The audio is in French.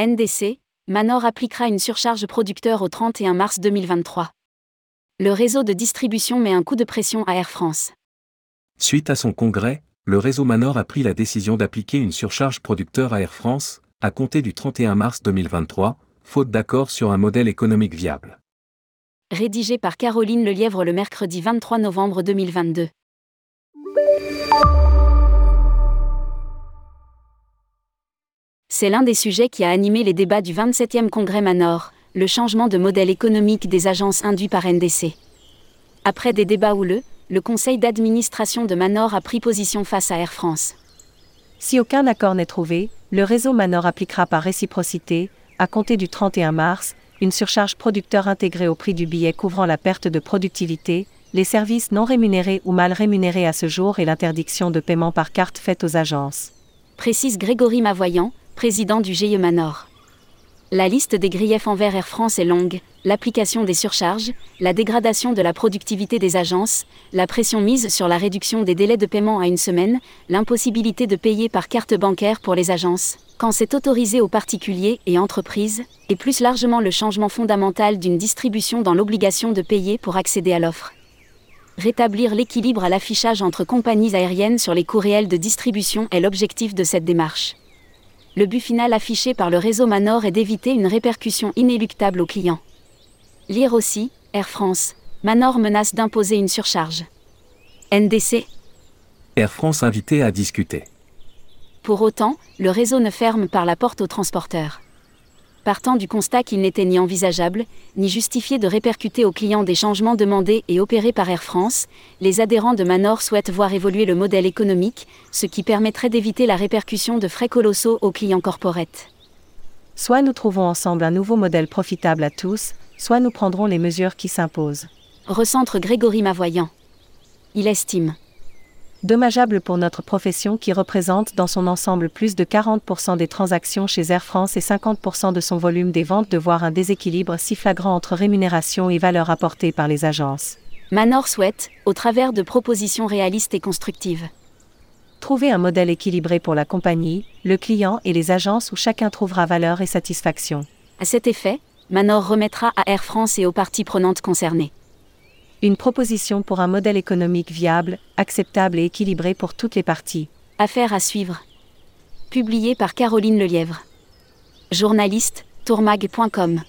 NDC, Manor appliquera une surcharge producteur au 31 mars 2023. Le réseau de distribution met un coup de pression à Air France. Suite à son congrès, le réseau Manor a pris la décision d'appliquer une surcharge producteur à Air France, à compter du 31 mars 2023, faute d'accord sur un modèle économique viable. Rédigé par Caroline Lelièvre le mercredi 23 novembre 2022. C'est l'un des sujets qui a animé les débats du 27e congrès Manor, le changement de modèle économique des agences induit par NDC. Après des débats houleux, le conseil d'administration de Manor a pris position face à Air France. Si aucun accord n'est trouvé, le réseau Manor appliquera par réciprocité, à compter du 31 mars, une surcharge producteur intégrée au prix du billet couvrant la perte de productivité, les services non rémunérés ou mal rémunérés à ce jour et l'interdiction de paiement par carte faite aux agences. Précise Grégory Mavoyant, président du GIE Manor. La liste des griefs envers Air France est longue, l'application des surcharges, la dégradation de la productivité des agences, la pression mise sur la réduction des délais de paiement à une semaine, l'impossibilité de payer par carte bancaire pour les agences, quand c'est autorisé aux particuliers et entreprises, et plus largement le changement fondamental d'une distribution dans l'obligation de payer pour accéder à l'offre. Rétablir l'équilibre à l'affichage entre compagnies aériennes sur les coûts réels de distribution est l'objectif de cette démarche le but final affiché par le réseau Manor est d'éviter une répercussion inéluctable aux clients. Lire aussi, Air France, Manor menace d'imposer une surcharge. NDC Air France invité à discuter. Pour autant, le réseau ne ferme par la porte aux transporteurs partant du constat qu'il n'était ni envisageable, ni justifié de répercuter aux clients des changements demandés et opérés par Air France, les adhérents de Manor souhaitent voir évoluer le modèle économique, ce qui permettrait d'éviter la répercussion de frais colossaux aux clients corporates. Soit nous trouvons ensemble un nouveau modèle profitable à tous, soit nous prendrons les mesures qui s'imposent. Recentre Grégory Mavoyant. Il estime dommageable pour notre profession qui représente dans son ensemble plus de 40% des transactions chez Air France et 50% de son volume des ventes de voir un déséquilibre si flagrant entre rémunération et valeur apportée par les agences. Manor souhaite, au travers de propositions réalistes et constructives, trouver un modèle équilibré pour la compagnie, le client et les agences où chacun trouvera valeur et satisfaction. À cet effet, Manor remettra à Air France et aux parties prenantes concernées une proposition pour un modèle économique viable, acceptable et équilibré pour toutes les parties. Affaire à suivre. Publié par Caroline Lelièvre. Journaliste, tourmag.com.